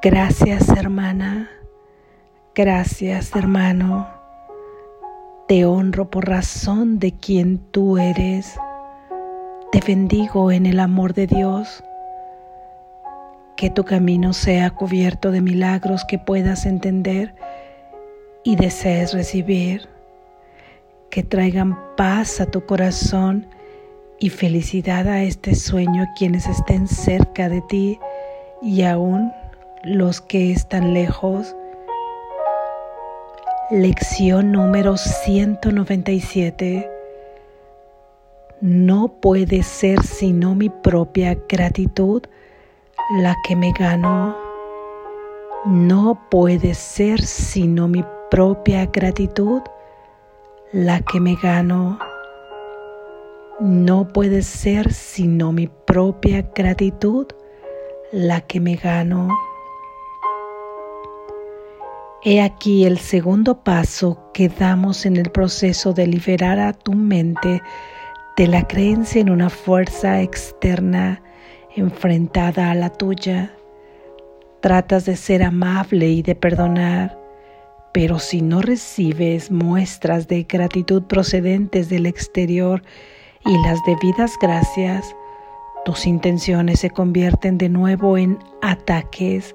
Gracias hermana, gracias hermano. Te honro por razón de quien tú eres. Te bendigo en el amor de Dios. Que tu camino sea cubierto de milagros que puedas entender y desees recibir. Que traigan paz a tu corazón y felicidad a este sueño quienes estén cerca de ti y aún los que están lejos. Lección número 197. No puede ser sino mi propia gratitud la que me gano. No puede ser sino mi propia gratitud la que me gano. No puede ser sino mi propia gratitud la que me gano. He aquí el segundo paso que damos en el proceso de liberar a tu mente de la creencia en una fuerza externa enfrentada a la tuya. Tratas de ser amable y de perdonar, pero si no recibes muestras de gratitud procedentes del exterior y las debidas gracias, tus intenciones se convierten de nuevo en ataques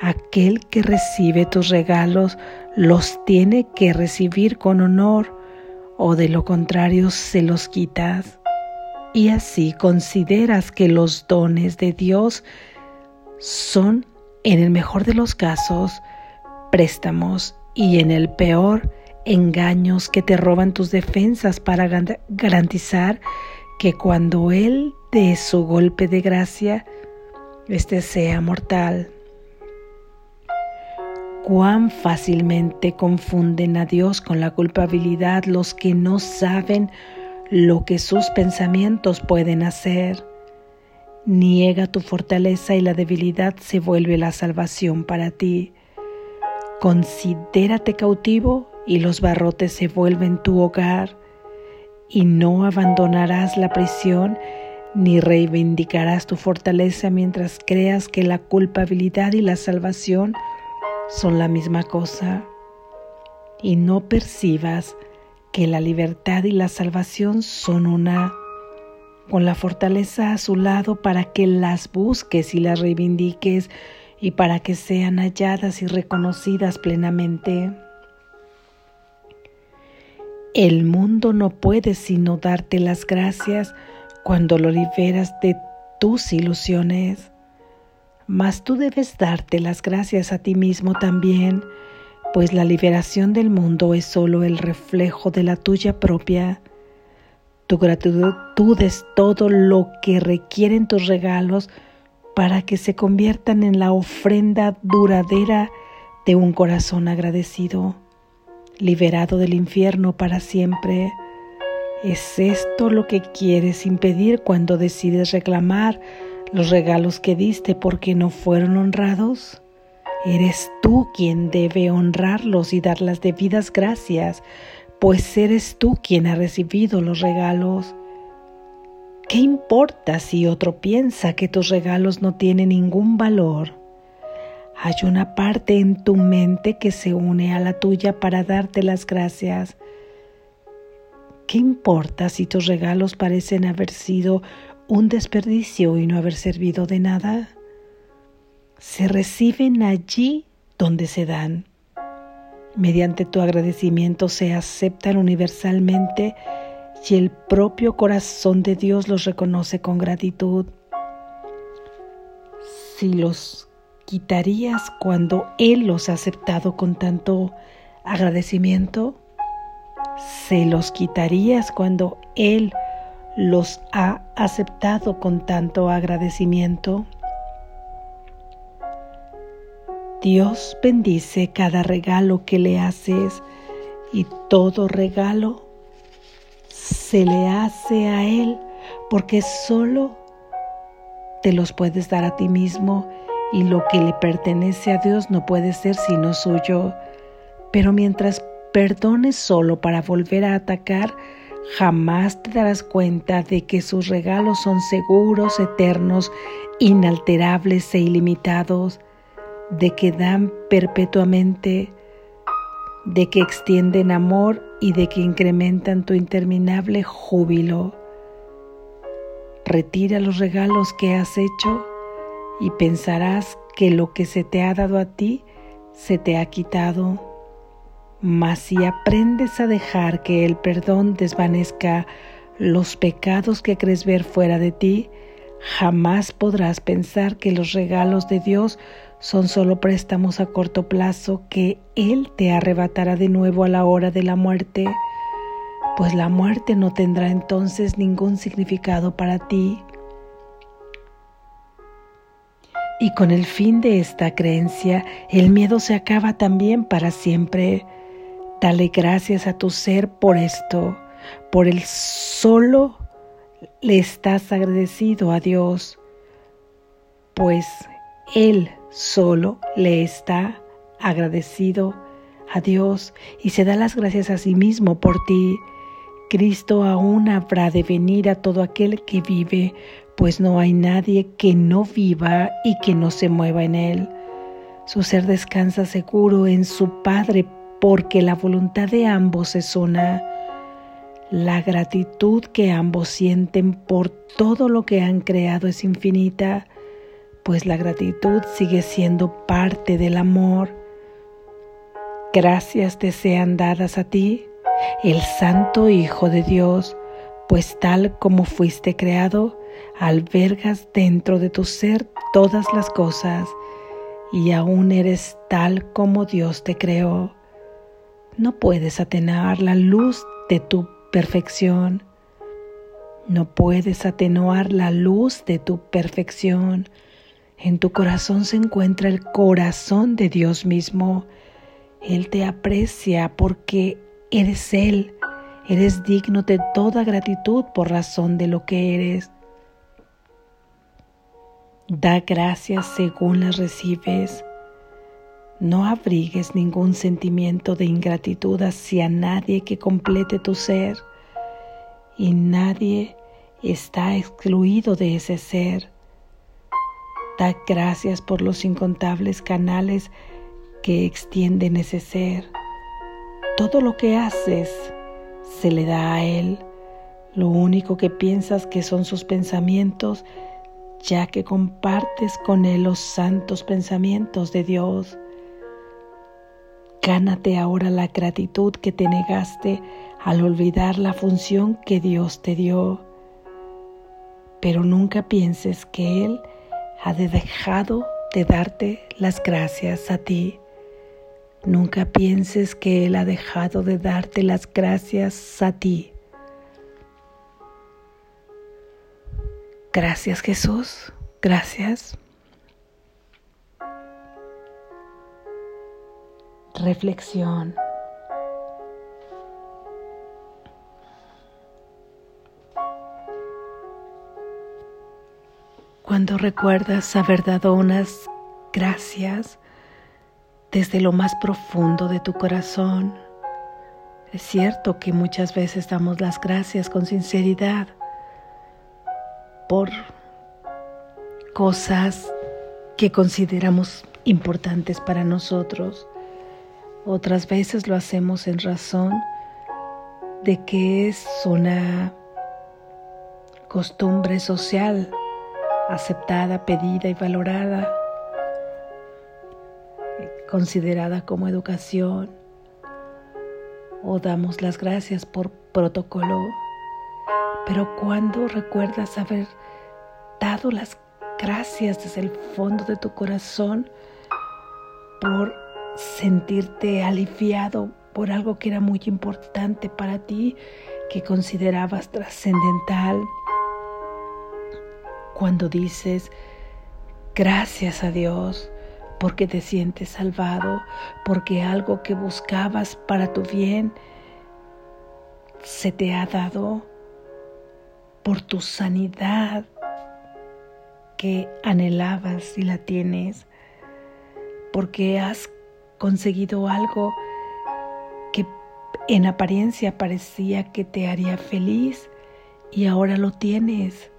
Aquel que recibe tus regalos los tiene que recibir con honor o de lo contrario se los quitas. Y así consideras que los dones de Dios son, en el mejor de los casos, préstamos y en el peor, engaños que te roban tus defensas para garantizar que cuando Él dé su golpe de gracia, este sea mortal cuán fácilmente confunden a Dios con la culpabilidad los que no saben lo que sus pensamientos pueden hacer. Niega tu fortaleza y la debilidad se vuelve la salvación para ti. Considérate cautivo y los barrotes se vuelven tu hogar y no abandonarás la prisión ni reivindicarás tu fortaleza mientras creas que la culpabilidad y la salvación son la misma cosa. Y no percibas que la libertad y la salvación son una, con la fortaleza a su lado para que las busques y las reivindiques y para que sean halladas y reconocidas plenamente. El mundo no puede sino darte las gracias cuando lo liberas de tus ilusiones mas tú debes darte las gracias a ti mismo también, pues la liberación del mundo es solo el reflejo de la tuya propia. Tu gratitud es todo lo que requieren tus regalos para que se conviertan en la ofrenda duradera de un corazón agradecido, liberado del infierno para siempre. ¿Es esto lo que quieres impedir cuando decides reclamar los regalos que diste porque no fueron honrados? Eres tú quien debe honrarlos y dar las debidas gracias, pues eres tú quien ha recibido los regalos. ¿Qué importa si otro piensa que tus regalos no tienen ningún valor? Hay una parte en tu mente que se une a la tuya para darte las gracias. ¿Qué importa si tus regalos parecen haber sido un desperdicio y no haber servido de nada, se reciben allí donde se dan. Mediante tu agradecimiento se aceptan universalmente y el propio corazón de Dios los reconoce con gratitud. Si los quitarías cuando Él los ha aceptado con tanto agradecimiento, se los quitarías cuando Él los ha aceptado con tanto agradecimiento. Dios bendice cada regalo que le haces y todo regalo se le hace a Él porque solo te los puedes dar a ti mismo y lo que le pertenece a Dios no puede ser sino suyo. Pero mientras perdones solo para volver a atacar, jamás te darás cuenta de que sus regalos son seguros, eternos, inalterables e ilimitados. de que dan perpetuamente, de que extienden amor y de que incrementan tu interminable júbilo. Retira los regalos que has hecho y pensarás que lo que se te ha dado a ti se te ha quitado. Mas si aprendes a dejar que el perdón desvanezca los pecados que crees ver fuera de ti, jamás podrás pensar que los regalos de Dios son solo préstamos a corto plazo que Él te arrebatará de nuevo a la hora de la muerte, pues la muerte no tendrá entonces ningún significado para ti. Y con el fin de esta creencia, el miedo se acaba también para siempre. Dale gracias a tu ser por esto, por el solo le estás agradecido a Dios, pues Él solo le está agradecido a Dios y se da las gracias a sí mismo por ti. Cristo aún habrá de venir a todo aquel que vive, pues no hay nadie que no viva y que no se mueva en él. Su ser descansa seguro en su Padre, porque la voluntad de ambos es una. La gratitud que ambos sienten por todo lo que han creado es infinita pues la gratitud sigue siendo parte del amor. Gracias te sean dadas a ti, el Santo Hijo de Dios, pues tal como fuiste creado, albergas dentro de tu ser todas las cosas y aún eres tal como Dios te creó. No puedes atenuar la luz de tu perfección. No puedes atenuar la luz de tu perfección en tu corazón se encuentra el corazón de Dios mismo. Él te aprecia porque eres Él. Eres digno de toda gratitud por razón de lo que eres. Da gracias según las recibes. No abrigues ningún sentimiento de ingratitud hacia nadie que complete tu ser. Y nadie está excluido de ese ser. Da gracias por los incontables canales que extienden ese ser. Todo lo que haces se le da a Él. Lo único que piensas que son sus pensamientos, ya que compartes con Él los santos pensamientos de Dios. Gánate ahora la gratitud que te negaste al olvidar la función que Dios te dio. Pero nunca pienses que Él ha dejado de darte las gracias a ti. Nunca pienses que Él ha dejado de darte las gracias a ti. Gracias Jesús, gracias. Reflexión. cuando recuerdas haber dado unas gracias desde lo más profundo de tu corazón. Es cierto que muchas veces damos las gracias con sinceridad por cosas que consideramos importantes para nosotros. Otras veces lo hacemos en razón de que es una costumbre social aceptada, pedida y valorada, considerada como educación, o damos las gracias por protocolo, pero cuando recuerdas haber dado las gracias desde el fondo de tu corazón por sentirte aliviado por algo que era muy importante para ti, que considerabas trascendental, cuando dices, gracias a Dios, porque te sientes salvado, porque algo que buscabas para tu bien se te ha dado por tu sanidad que anhelabas y la tienes, porque has conseguido algo que en apariencia parecía que te haría feliz y ahora lo tienes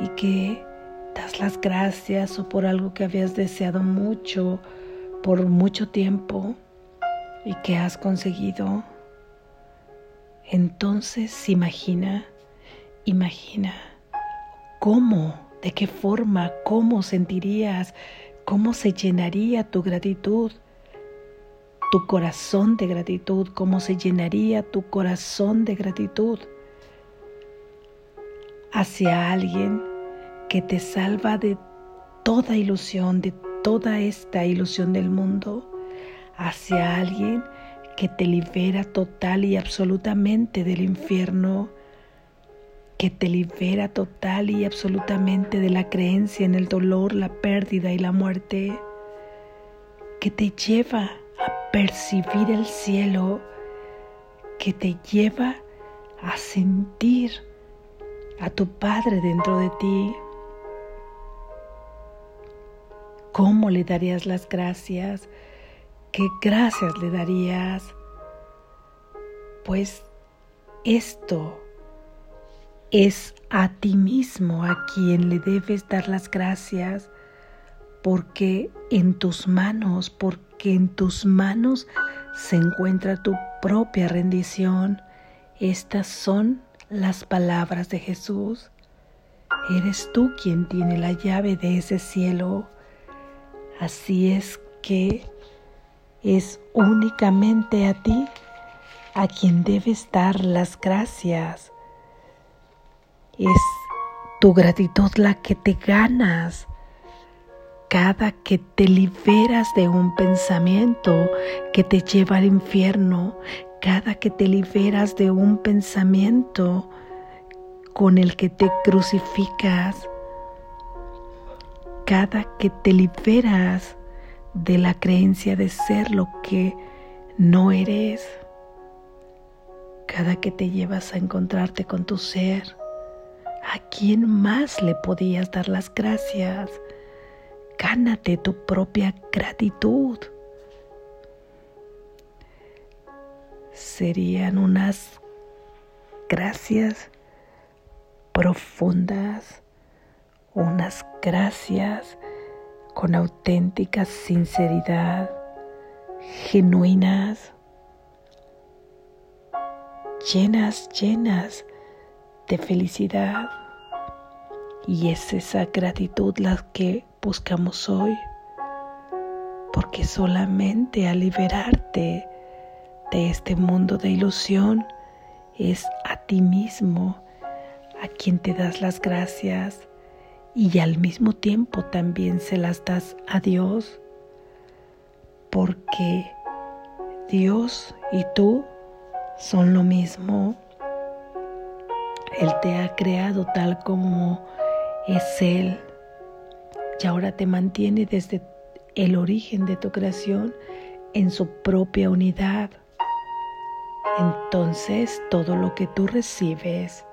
y que das las gracias o por algo que habías deseado mucho por mucho tiempo y que has conseguido, entonces imagina, imagina cómo, de qué forma, cómo sentirías, cómo se llenaría tu gratitud, tu corazón de gratitud, cómo se llenaría tu corazón de gratitud hacia alguien que te salva de toda ilusión, de toda esta ilusión del mundo, hacia alguien que te libera total y absolutamente del infierno, que te libera total y absolutamente de la creencia en el dolor, la pérdida y la muerte, que te lleva percibir el cielo, que te lleva a sentir a tu Padre dentro de ti. ¿Cómo le darías las gracias? ¿Qué gracias le darías? Pues esto es a ti mismo a quien le debes dar las gracias porque en tus manos, porque en tus manos se encuentra tu propia rendición. Estas son las palabras de Jesús. Eres tú quien tiene la llave de ese cielo. Así es que es únicamente a ti a quien debes dar las gracias. Es tu gratitud la que te ganas cada que te liberas de un pensamiento que te lleva al infierno, cada que te liberas de un pensamiento con el que te crucificas, cada que te liberas de la creencia de ser lo que no eres, cada que te llevas a encontrarte con tu ser, ¿a quién más le podías dar las gracias? Gánate tu propia gratitud. Serían unas gracias profundas unas gracias con auténtica sinceridad, genuinas, llenas, llenas de felicidad. Y es esa gratitud la que buscamos hoy, porque solamente al liberarte de este mundo de ilusión es a ti mismo a quien te das las gracias y al mismo tiempo también se las das a Dios, porque Dios y tú son lo mismo. Él te ha creado tal como es Él y ahora te mantiene desde el origen de tu creación en su propia unidad. Entonces todo lo que tú recibes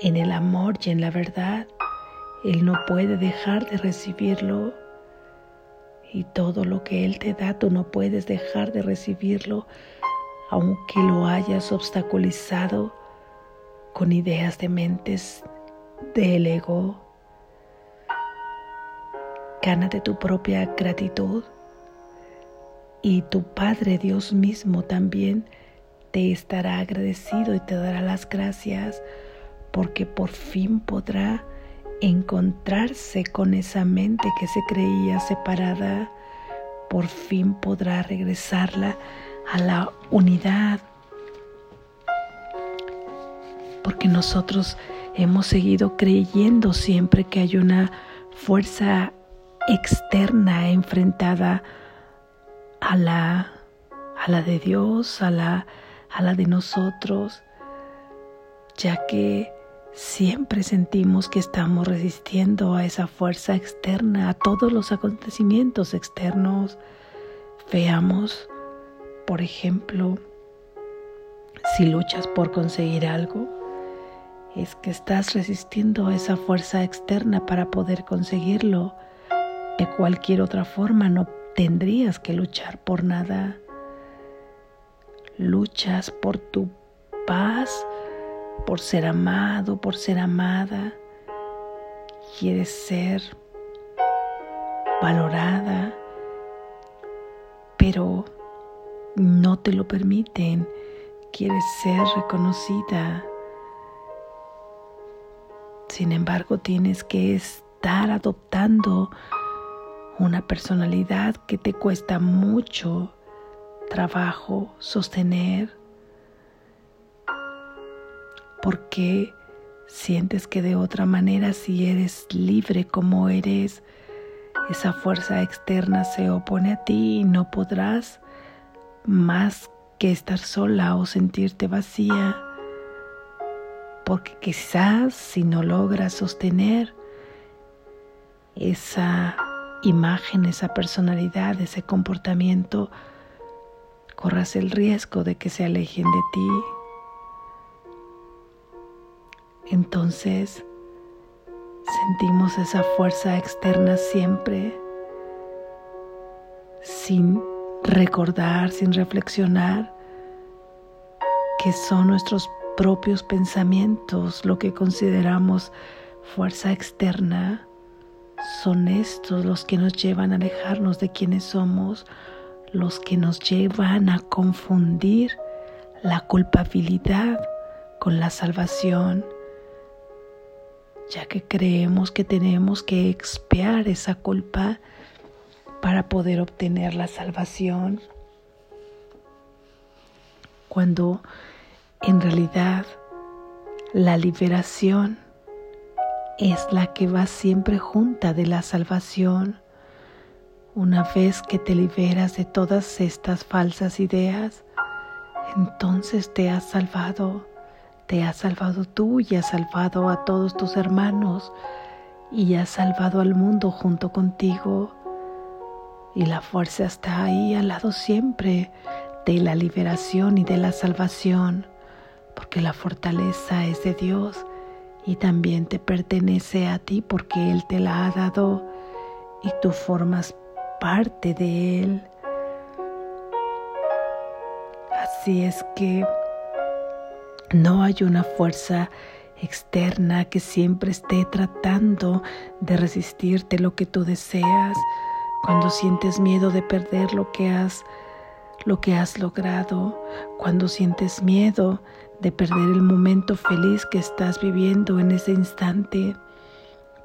en el amor y en la verdad, Él no puede dejar de recibirlo. Y todo lo que Él te da, tú no puedes dejar de recibirlo, aunque lo hayas obstaculizado con ideas de mentes del ego. Gánate tu propia gratitud. Y tu Padre Dios mismo también te estará agradecido y te dará las gracias porque por fin podrá encontrarse con esa mente que se creía separada, por fin podrá regresarla a la unidad, porque nosotros hemos seguido creyendo siempre que hay una fuerza externa enfrentada a la, a la de Dios, a la, a la de nosotros, ya que Siempre sentimos que estamos resistiendo a esa fuerza externa, a todos los acontecimientos externos. Veamos, por ejemplo, si luchas por conseguir algo, es que estás resistiendo a esa fuerza externa para poder conseguirlo. De cualquier otra forma no tendrías que luchar por nada. Luchas por tu paz, por ser amado, por ser amada, quieres ser valorada, pero no te lo permiten, quieres ser reconocida. Sin embargo, tienes que estar adoptando una personalidad que te cuesta mucho trabajo sostener. Porque sientes que de otra manera si eres libre como eres, esa fuerza externa se opone a ti y no podrás más que estar sola o sentirte vacía, porque quizás si no logras sostener esa imagen, esa personalidad, ese comportamiento, corras el riesgo de que se alejen de ti. Entonces sentimos esa fuerza externa siempre sin recordar, sin reflexionar que son nuestros propios pensamientos lo que consideramos fuerza externa. Son estos los que nos llevan a alejarnos de quienes somos, los que nos llevan a confundir la culpabilidad con la salvación, ya que creemos que tenemos que expiar esa culpa para poder obtener la salvación, cuando en realidad la liberación es la que va siempre junta de la salvación. Una vez que te liberas de todas estas falsas ideas, entonces te has salvado, te has salvado tú y has salvado a todos tus hermanos y has salvado al mundo junto contigo y la fuerza está ahí al lado siempre de la liberación y de la salvación, porque la fortaleza es de Dios y también te pertenece a ti porque Él te la ha dado y tú formas parte de Él. Así es que no hay una fuerza externa que siempre esté tratando de resistirte lo que tú deseas cuando sientes miedo de perder lo que has lo que has logrado, cuando sientes miedo de perder el momento feliz que estás viviendo en ese instante,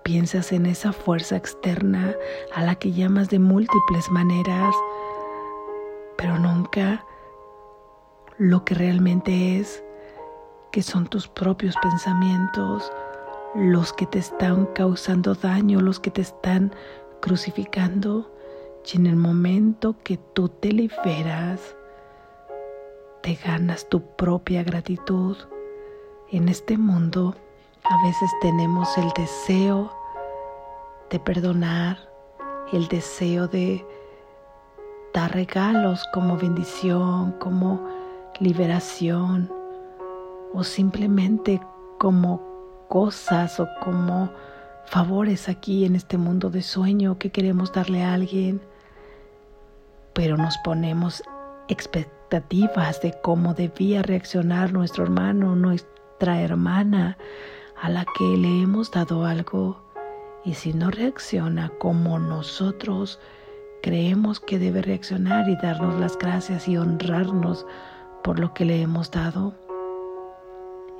piensas en esa fuerza externa a la que llamas de múltiples maneras, pero nunca lo que realmente es, que son tus propios pensamientos, los que te están causando daño, los que te están crucificando. Y en el momento que tú te liberas, te ganas tu propia gratitud. En este mundo a veces tenemos el deseo de perdonar, el deseo de dar regalos como bendición, como liberación o simplemente como cosas o como favores aquí en este mundo de sueño que queremos darle a alguien, pero nos ponemos de cómo debía reaccionar nuestro hermano, nuestra hermana a la que le hemos dado algo. Y si no reacciona como nosotros creemos que debe reaccionar y darnos las gracias y honrarnos por lo que le hemos dado,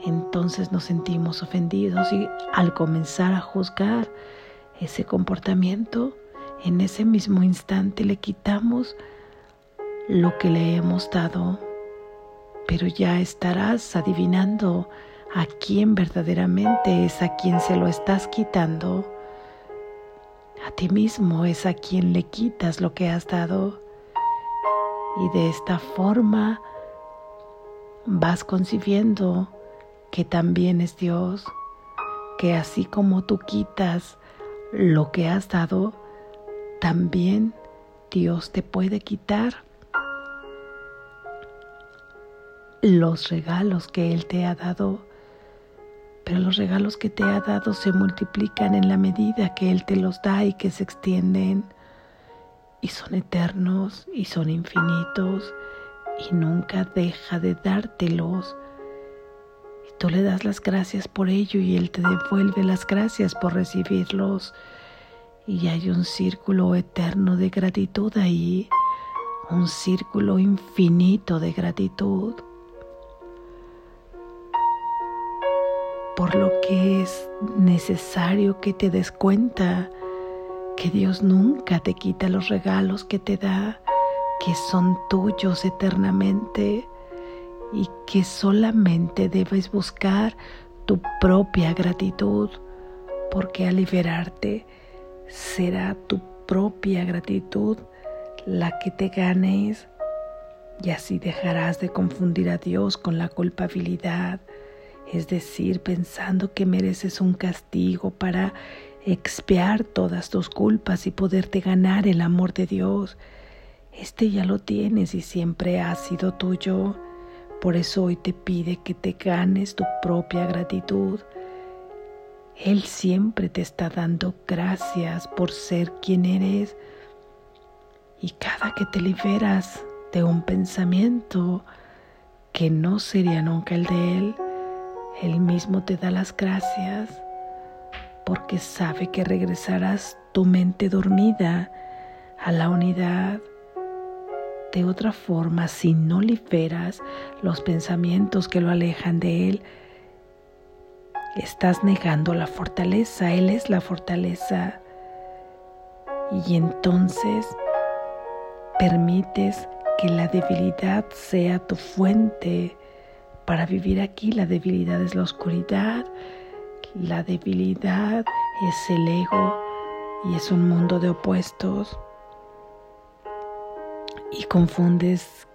entonces nos sentimos ofendidos y al comenzar a juzgar ese comportamiento, en ese mismo instante le quitamos lo que le hemos dado, pero ya estarás adivinando a quién verdaderamente es a quien se lo estás quitando. A ti mismo es a quien le quitas lo que has dado. Y de esta forma vas concibiendo que también es Dios, que así como tú quitas lo que has dado, también Dios te puede quitar los regalos que Él te ha dado. Pero los regalos que te ha dado se multiplican en la medida que Él te los da y que se extienden. Y son eternos y son infinitos y nunca deja de dártelos Y tú le das las gracias por ello y Él te devuelve las gracias por recibirlos. Y hay un círculo eterno de gratitud ahí, un círculo infinito de gratitud. Por lo que es necesario que te des cuenta que Dios nunca te quita los regalos que te da, que son tuyos eternamente y que solamente debes buscar tu propia gratitud, porque al liberarte será tu propia gratitud la que te ganes y así dejarás de confundir a Dios con la culpabilidad, es decir, pensando que mereces un castigo para expiar todas tus culpas y poderte ganar el amor de Dios. Este ya lo tienes y siempre ha sido tuyo. Por eso hoy te pide que te ganes tu propia gratitud. Él siempre te está dando gracias por ser quien eres. Y cada que te liberas de un pensamiento que no sería nunca el de Él, Él mismo te da las gracias porque sabe que regresarás tu mente dormida a la unidad. De otra forma, si no liberas los pensamientos que lo alejan de Él, estás negando la fortaleza. Él es la fortaleza. Y entonces permites que la debilidad sea tu fuente para vivir aquí. La debilidad es la oscuridad, la debilidad es el ego y es un mundo de opuestos. Y confundes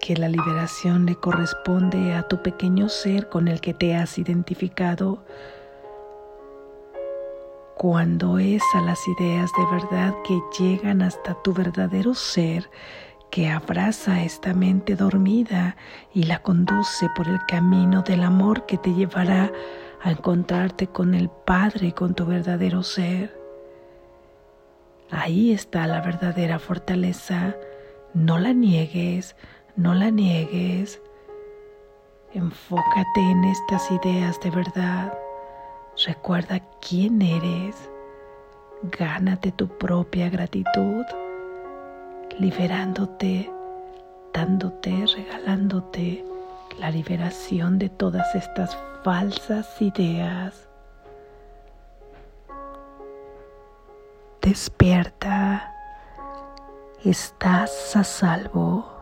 que la liberación le corresponde a tu pequeño ser con el que te has identificado cuando es a las ideas de verdad que llegan hasta tu verdadero ser que abraza esta mente dormida y la conduce por el camino del amor que te llevará a encontrarte con el Padre, con tu verdadero ser. Ahí está la verdadera fortaleza. No la niegues, no la niegues. Enfócate en estas ideas de verdad. Recuerda quién eres. Gánate tu propia gratitud, liberándote, dándote, regalándote la liberación de todas estas falsas ideas. Despierta, estás a salvo.